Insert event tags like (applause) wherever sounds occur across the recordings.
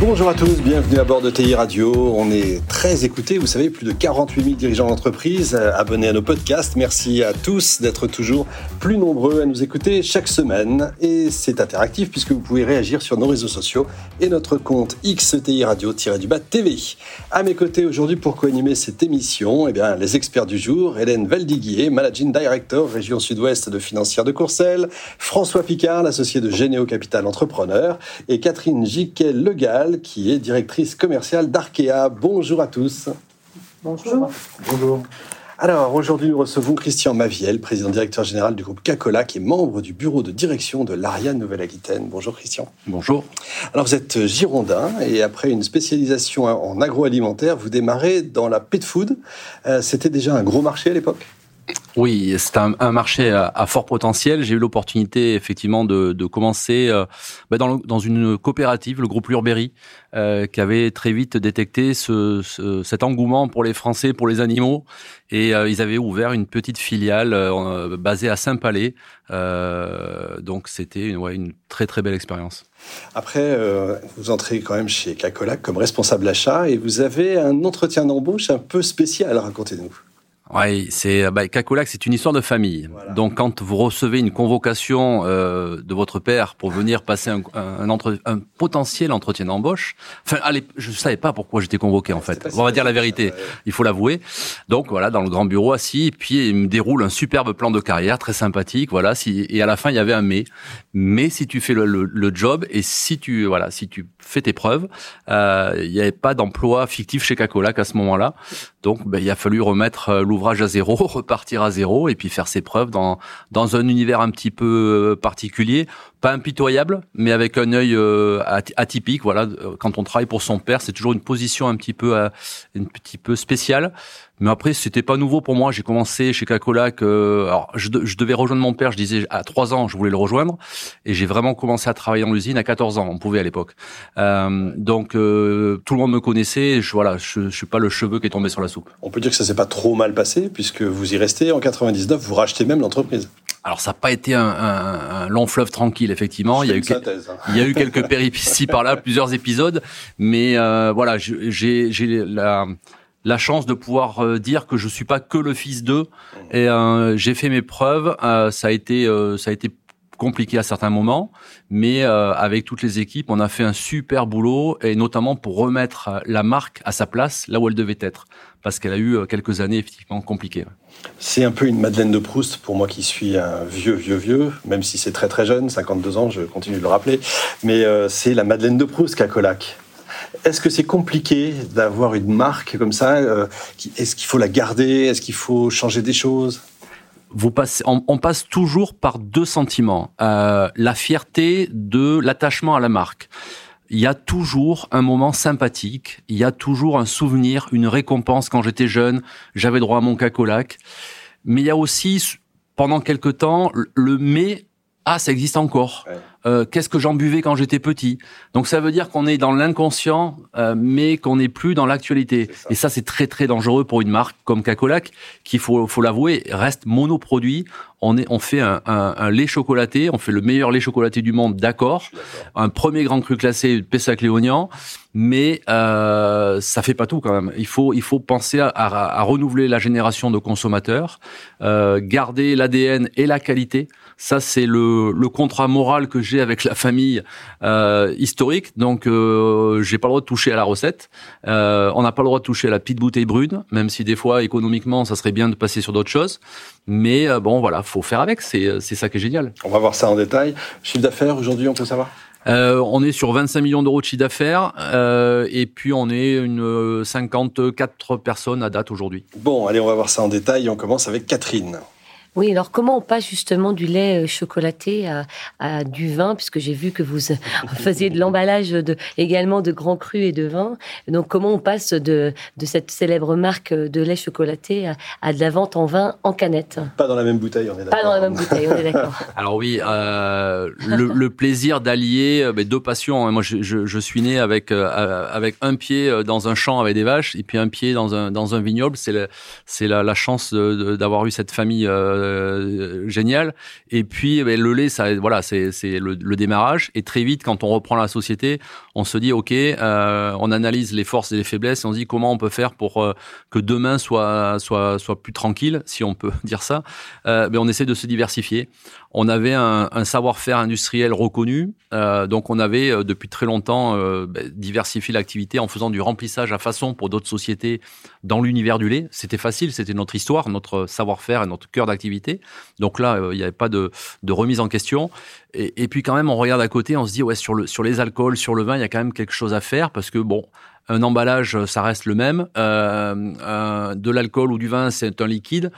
Bonjour à tous, bienvenue à bord de TI Radio. On est très écoutés, vous savez, plus de 48 000 dirigeants d'entreprise euh, abonnés à nos podcasts. Merci à tous d'être toujours plus nombreux à nous écouter chaque semaine. Et c'est interactif puisque vous pouvez réagir sur nos réseaux sociaux et notre compte XTI Radio-du-Bas TV. À mes côtés aujourd'hui pour co-animer cette émission, eh bien, les experts du jour, Hélène Valdiguier, Managing Director Région Sud-Ouest de Financière de Courcelles, François Picard, l'associé de Généo Capital Entrepreneur, et Catherine Qui est directrice commerciale d'Arkea. Bonjour à tous. Bonjour. Bonjour. Alors aujourd'hui, nous recevons Christian Maviel, président directeur général du groupe Cacola, qui est membre du bureau de direction de l'Ariane Nouvelle-Aquitaine. Bonjour Christian. Bonjour. Alors vous êtes girondin et après une spécialisation en agroalimentaire, vous démarrez dans la pet food. Euh, c'était déjà un gros marché à l'époque? Oui, c'est un, un, marché à, fort potentiel. J'ai eu l'opportunité effectivement de, de commencer euh, bah dans, le, dans, une coopérative, le groupe Lurberry, euh, qui avait très vite détecté ce, ce, cet engouement pour les Français, pour les animaux, et euh, ils avaient ouvert une petite filiale euh, basée à Saint-Palais. Euh, donc c'était une, ouais, une très très belle expérience. Après, vous entrez quand même chez Cacola comme responsable achat et vous avez un entretien d'embauche un peu spécial. Racontez-nous. Oui, c'est bah, Cacolac, c'est une histoire de famille. Donc, quand vous recevez une convocation euh, de votre père pour venir passer un, un, entre, un potentiel entretien d'embauche, enfin, allez, je savais pas pourquoi j'étais convoqué en fait. On va dire la vérité, il faut l'avouer. Donc voilà, dans le grand bureau assis, et puis il me déroule un superbe plan de carrière très sympathique. Voilà, si, et à la fin il y avait un mais. Mais si tu fais le, le, le job et si tu voilà, si tu fais tes preuves, euh, il n'y avait pas d'emploi fictif chez Cacolac à ce moment-là. Donc, ben, il a fallu remettre euh, l'ouvrage à zéro, (laughs) repartir à zéro, et puis faire ses preuves dans dans un univers un petit peu euh, particulier, pas impitoyable, mais avec un œil euh, atypique. Voilà, quand on travaille pour son père, c'est toujours une position un petit peu un petit peu spéciale. Mais après, c'était pas nouveau pour moi. J'ai commencé chez Cacolac. Euh, alors, je, je, devais rejoindre mon père. Je disais à 3 ans, je voulais le rejoindre, et j'ai vraiment commencé à travailler dans l'usine à 14 ans. On pouvait à l'époque. Euh, donc, euh, tout le monde me connaissait. Je, voilà, je, je suis pas le cheveu qui est tombé sur la soupe. On peut dire que ça s'est pas trop mal passé, puisque vous y restez en 99. Vous rachetez même l'entreprise. Alors ça n'a pas été un, un, un, long fleuve tranquille, effectivement. Il y, a eu, synthèse, hein. il y a eu quelques péripéties par là, plusieurs épisodes, mais euh, voilà, j'ai la la chance de pouvoir euh, dire que je suis pas que le fils d'eux et euh, j'ai fait mes preuves. Euh, ça a été ça a été compliqué à certains moments, mais avec toutes les équipes, on a fait un super boulot et notamment pour remettre la marque à sa place là où elle devait être, parce qu'elle a eu quelques années effectivement compliquées. C'est un peu une Madeleine de Proust pour moi qui suis un vieux, vieux, vieux, même si c'est très très jeune, 52 ans, je continue de le rappeler, mais c'est la Madeleine de Proust Cacolac. Est-ce que c'est compliqué d'avoir une marque comme ça euh, Est-ce qu'il faut la garder? Est-ce qu'il faut changer des choses? Vous passez, on, on, passe toujours par deux sentiments. Euh, la fierté de l'attachement à la marque. Il y a toujours un moment sympathique, il y a toujours un souvenir, une récompense quand j'étais jeune, j'avais droit à mon cacolac. Mais il y a aussi, pendant quelque temps, le mais ah, ça existe encore. Euh, Qu'est-ce que j'en buvais quand j'étais petit? Donc ça veut dire qu'on est dans l'inconscient, euh, mais qu'on n'est plus dans l'actualité. Et ça, c'est très très dangereux pour une marque comme Cacolac, qui faut faut l'avouer reste monoproduit. On est on fait un, un, un, lait chocolaté, on fait le meilleur lait chocolaté du monde, d'accord. Un premier grand cru classé, Pessac-Léognan, mais euh, ça fait pas tout quand même. Il faut il faut penser à, à, à renouveler la génération de consommateurs, euh, garder l'ADN et la qualité. Ça, c'est le, le, contrat moral que j'ai avec la famille euh, historique. Donc, euh, j'ai pas le droit de toucher à la recette. Euh, on n'a pas le droit de toucher à la petite bouteille brune, même si des fois, économiquement, ça serait bien de passer sur d'autres choses. Mais euh, bon, voilà, faut faire avec. C'est ça qui est génial. On va voir ça en détail. Chiffre d'affaires aujourd'hui, on peut savoir? Euh, on est sur 25 millions d'euros de chiffre d'affaires euh, et puis on est une 54 personnes à date aujourd'hui. Bon, allez, on va voir ça en détail. On commence avec Catherine. Oui, alors comment on passe justement du lait euh, chocolaté à, du vin, puisque j'ai vu que (laughs) vous faisiez de l'emballage de, également de grands crus et de vin. Donc comment on passe de, de cette célèbre marque de lait chocolaté à, de la vente en vin en canette? Pas dans la même bouteille, on est d'accord. Pas dans la même bouteille, on est (laughs) d'accord. Alors oui, euh, le, plaisir d'allier euh, deux passions. Hein. Moi, je, je, suis né avec avec un pied dans un champ avec des vaches et puis un pied dans un dans un vignoble. C'est la, la, chance d'avoir eu cette famille. Euh, génial. Et puis, eh ben, le lait, ça, voilà, c'est le, démarrage. Et très vite, quand on reprend la société, on se dit, ok, euh, on analyse les forces et les faiblesses, on se dit comment on peut faire pour euh, que demain soit soit soit plus tranquille, si on peut (laughs) dire ça. Euh, ben, on essaie de se diversifier. On avait un, savoir-faire industriel reconnu, euh, donc on avait euh, depuis très longtemps ben, diversifié l'activité en faisant du remplissage à façon pour d'autres sociétés dans l'univers du lait. C'était facile, c'était notre histoire, notre savoir-faire et notre cœur d'activité. Donc là, il n'y avait pas de, remise en question. Et, puis quand même, on regarde à côté, on se dit ouais sur les alcools, sur le vin, il y a quand même quelque chose à faire parce que bon, un emballage, ça reste le même. Euh, euh, de l'alcool ou du vin, c'est un liquide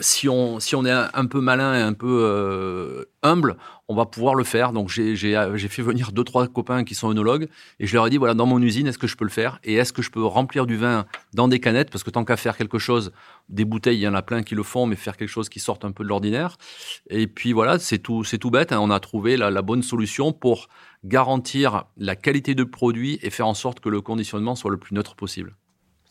si on, si on est un, peu malin et un peu euh, humble, on va pouvoir le faire. Donc j'ai fait venir deux, trois copains qui sont œnologues et je leur ai dit, voilà, dans mon usine, est-ce que je peux le faire Et est-ce que je peux remplir du vin dans des canettes? Parce que tant qu'à faire quelque chose, des bouteilles, il y en a plein qui le font, mais faire quelque chose qui sorte un peu de l'ordinaire. Et puis voilà, c'est tout, tout bête. Hein. On a trouvé la, la bonne solution pour garantir la qualité de produit et faire en sorte que le conditionnement soit le plus neutre possible.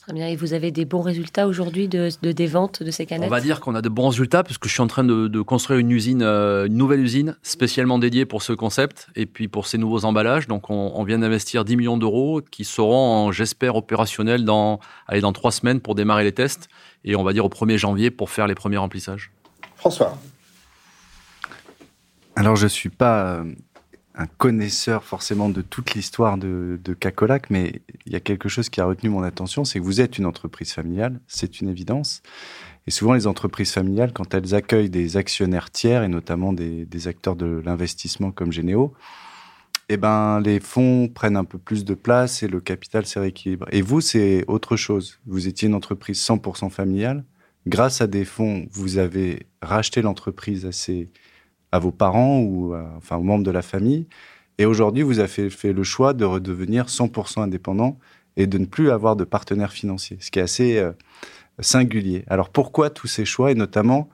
Très bien. Et vous avez des bons résultats aujourd'hui de, des ventes de ces canettes On va dire qu'on a de bons résultats parce que je suis en train de, construire une usine, euh, une nouvelle usine spécialement dédiée pour ce concept et puis pour ces nouveaux emballages. Donc on, vient d'investir 10 millions d'euros qui seront, j'espère, opérationnels dans, allez, dans trois semaines pour démarrer les tests et on va dire au 1er janvier pour faire les premiers remplissages. François. Alors je suis pas euh, un connaisseur forcément de toute l'histoire de, Cacolac, mais il y a quelque chose qui a retenu mon attention, c'est que vous êtes une entreprise familiale, c'est une évidence. Et souvent, les entreprises familiales, quand elles accueillent des actionnaires tiers, et notamment des, acteurs de l'investissement comme Généo, eh ben, les fonds prennent un peu plus de place et le capital se rééquilibre. Et vous, c'est autre chose. Vous étiez une entreprise 100% familiale. Grâce à des fonds, vous avez racheté l'entreprise à ces à vos parents ou enfin aux membres de la famille. Et aujourd'hui, vous avez fait, le choix de redevenir 100% indépendant et de ne plus avoir de partenaire financier, ce qui est assez euh, singulier. Alors pourquoi tous ces choix? Et notamment,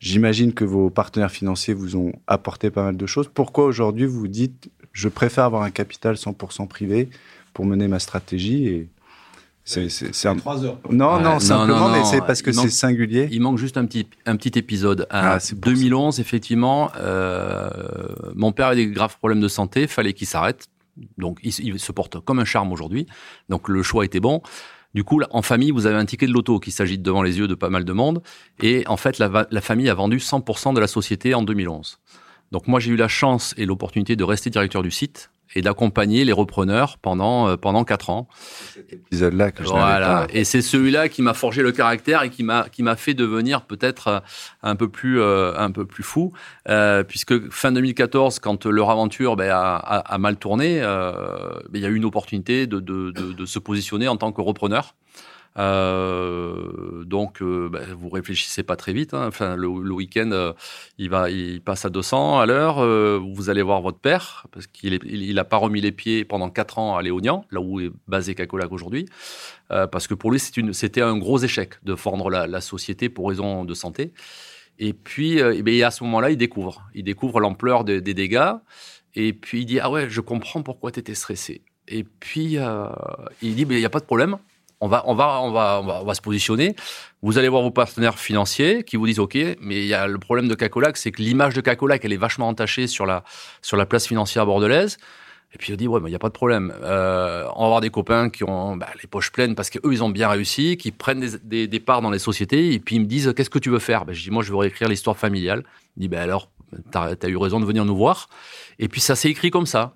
j'imagine que vos partenaires financiers vous ont apporté pas mal de choses. Pourquoi aujourd'hui vous dites je préfère avoir un capital 100% privé pour mener ma stratégie et c'est un... 3 heures. Non, non, simplement, mais c'est parce que c'est singulier. Il manque juste un petit, un petit épisode. En ah, 2011, effectivement, euh, mon père avait des graves problèmes de santé, fallait qu'il s'arrête. Donc, il, se porte comme un charme aujourd'hui. Donc, le choix était bon. Du coup, en famille, vous avez un ticket de loto qui s'agite devant les yeux de pas mal de monde. Et en fait, la, la famille a vendu 100% de la société en 2011. Donc, moi, j'ai eu la chance et l'opportunité de rester directeur du site et d'accompagner les repreneurs pendant euh, pendant quatre ans. Cet épisode-là que je voilà. Et c'est celui-là qui m'a forgé le caractère et qui m'a qui m'a fait devenir peut-être euh, un peu plus euh, un peu plus fou, euh, puisque fin 2014, quand leur aventure ben, a, a, a, mal tourné, euh, ben, il y a eu une opportunité de, de, de, de se positionner en tant que repreneur. Euh, donc, euh, bah, vous réfléchissez pas très vite. Hein. Enfin, le, week-end, euh, il va, il passe à 200 à l'heure. Vous allez voir votre père parce qu'il est, il, a pas remis les pieds pendant quatre ans à Léognan, là où est basé Cacolac aujourd'hui, parce que pour lui, c'était un gros échec de fondre la, société pour raison de santé. Et puis, et bien, à ce moment-là, il découvre, il découvre l'ampleur des, dégâts. Et puis il dit ah ouais, je comprends pourquoi tu étais stressé. Et puis il dit il n'y a pas de problème on va, on va, on va, on va, se positionner. Vous allez voir vos partenaires financiers qui vous disent OK, mais il y a le problème de Cacolac, c'est que l'image de Cacolac, elle est vachement entachée sur la, sur la place financière bordelaise. Et puis il dit ouais, mais il y a pas de problème. Euh, on va avoir des copains qui ont bah, les poches pleines parce qu'eux ils ont bien réussi, qui prennent des, des, des, parts dans les sociétés et puis ils me disent qu'est-ce que tu veux faire? Ben, Je dis moi je veux réécrire l'histoire familiale. Il dit ben alors t'as as eu raison de venir nous voir. Et puis ça s'est écrit comme ça.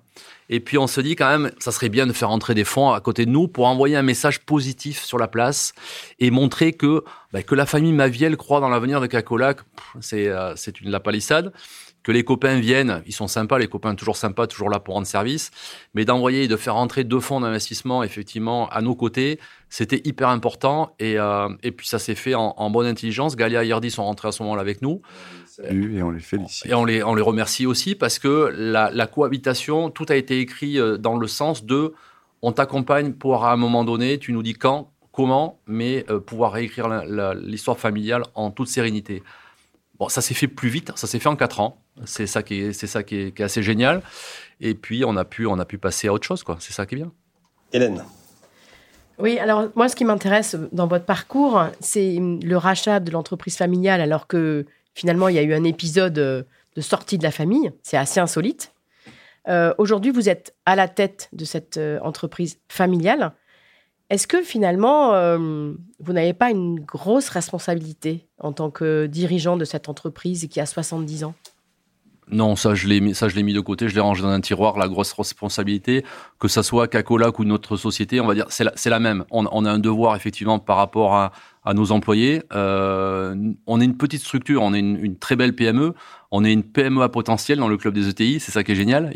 Et puis on se dit quand même, ça serait bien de faire entrer des fonds à côté de nous pour envoyer un message positif sur la place et montrer que bah, que la famille Maviel croit dans l'avenir de Cacolac, c'est euh, c'est une la palissade. Que les copains viennent, ils sont sympas, les copains toujours sympas, toujours là pour rendre service, mais d'envoyer, de faire entrer deux fonds d'investissement effectivement à nos côtés, c'était hyper important et, euh, et puis ça s'est fait en, bonne intelligence. Galia et Yardi sont rentrés à ce moment-là avec nous. Et on les félicite. Et on les, on les remercie aussi parce que la, la cohabitation, tout a été écrit euh, dans le sens de on t'accompagne pour à un moment donné, tu nous dis quand, comment, mais euh, pouvoir réécrire l'histoire familiale en toute sérénité. Bon, ça s'est fait plus vite, ça s'est fait en quatre ans. C'est ça qui est, c'est ça qui est, assez génial. Et puis on a pu, on a pu passer à autre chose, quoi. C'est ça qui est bien. Hélène. Oui, alors moi, ce qui m'intéresse dans votre parcours, c'est le rachat de l'entreprise familiale, alors que finalement, il y a eu un épisode euh, de sortie de la famille. C'est assez insolite. Euh, aujourd'hui, vous êtes à la tête de cette euh, entreprise familiale. Est-ce que finalement, vous n'avez pas une grosse responsabilité en tant que dirigeant de cette entreprise qui a 70 ans? Non, ça je l'ai mis, ça je l'ai mis de côté, je l'ai rangé dans un tiroir. La grosse responsabilité, que ça soit Cacolac ou une autre société, on va dire, c'est la, la, même. On, on, a un devoir effectivement par rapport à, à nos employés. Euh, on est une petite structure, on est une, une, très belle PME, on est une PME à potentiel dans le club des ETI, c'est ça qui est génial.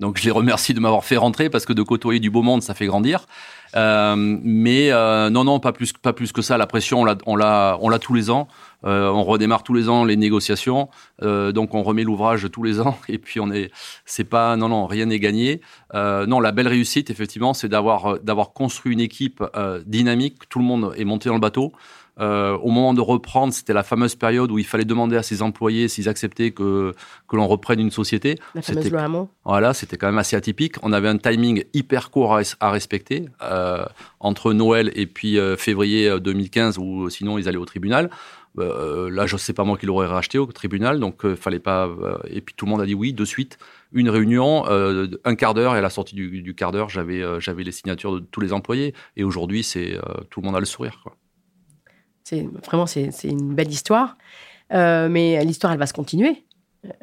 donc je les remercie de m'avoir fait rentrer parce que de côtoyer du beau monde, ça fait grandir. Euh, mais euh, non, non, pas plus, pas plus que ça. La pression, on l'a, on l'a, on l'a tous les ans. Euh, on redémarre tous les ans les négociations, euh, donc on remet l'ouvrage tous les ans. (laughs) Et puis on est, c'est pas, non, non, rien n'est gagné. Euh, non, la belle réussite, effectivement, c'est d'avoir, d'avoir construit une équipe dynamique. Tout le monde est monté dans le bateau. Euh, au moment de reprendre, c'était la fameuse période où il fallait demander à ses employés s'ils acceptaient que, que l'on reprenne une société. La fameuse loi Voilà, c'était quand même assez atypique. On avait un timing hyper court à, respecter euh, entre Noël et puis euh, février 2015 où sinon ils allaient au tribunal. Euh, là, je sais pas moi qui l'aurais racheté au tribunal, donc euh, fallait pas. et puis tout le monde a dit oui de suite. Une réunion, un quart d'heure, et à la sortie du, quart d'heure, j'avais j'avais les signatures de tous les employés. Et aujourd'hui, c'est tout le monde a le sourire. C'est vraiment c'est une belle histoire, euh, mais l'histoire elle va se continuer.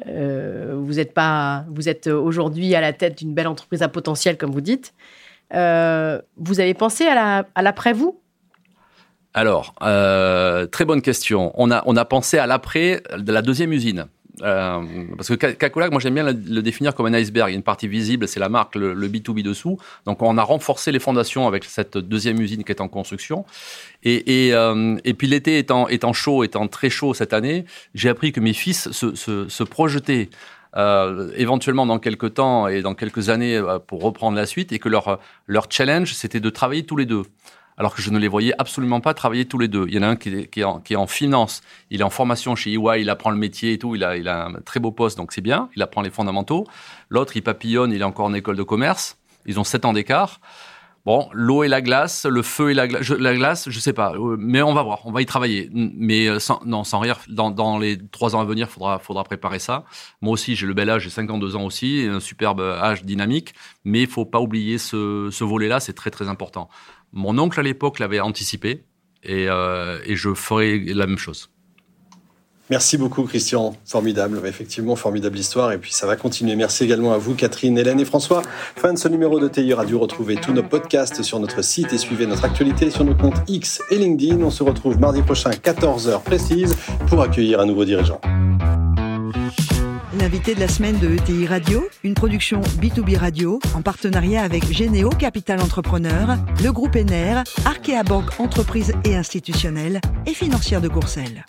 Euh, vous êtes pas, vous êtes aujourd'hui à la tête d'une belle entreprise à potentiel comme vous dites. Euh, vous avez pensé à l'après vous Alors très bonne question. On a on a pensé à l'après de la deuxième usine. Euh, parce que Cacolac, moi j'aime bien le, définir comme un iceberg. Il y a une partie visible, c'est la marque, le, B2B dessous. Donc on a renforcé les fondations avec cette deuxième usine qui est en construction. Et, et, euh, et puis l'été étant, étant chaud, étant très chaud cette année, j'ai appris que mes fils se, se, se projetaient euh, éventuellement dans quelques temps et dans quelques années euh, pour reprendre la suite et que leur, leur challenge, c'était de travailler tous les deux alors que je ne les voyais absolument pas travailler tous les deux. Il y en a un qui est, en, finance, il est en formation chez EY, il apprend le métier et tout, il a, il a un très beau poste, donc c'est bien, il apprend les fondamentaux. L'autre, il papillonne, il est encore en école de commerce, ils ont sept ans d'écart. Bon, l'eau et la glace, le feu et la, glace, la glace, je sais pas, euh, mais on va voir, on va y travailler. Mais euh, sans, non, sans rire, dans, dans les trois ans à venir, faudra, faudra préparer ça. Moi aussi, j'ai le bel âge, j'ai 52 ans aussi, un superbe âge dynamique, mais il faut pas oublier ce, ce volet-là, c'est très très important. Mon oncle à l'époque l'avait anticipé et, euh, et, je ferai la même chose. Merci beaucoup Christian, formidable, effectivement formidable histoire et puis ça va continuer. Merci également à vous Catherine, Hélène et François. Fin de ce numéro de TI Radio, retrouvez tous nos podcasts sur notre site et suivez notre actualité sur nos comptes X et LinkedIn. On se retrouve mardi prochain 14h précise pour accueillir un nouveau dirigeant. L'invité de la semaine de ETI Radio, une production B2B Radio en partenariat avec Généo Capital Entrepreneur, le groupe ENER, Arkea Banque Entreprise et Institutionnelle et Financière de Courcelles.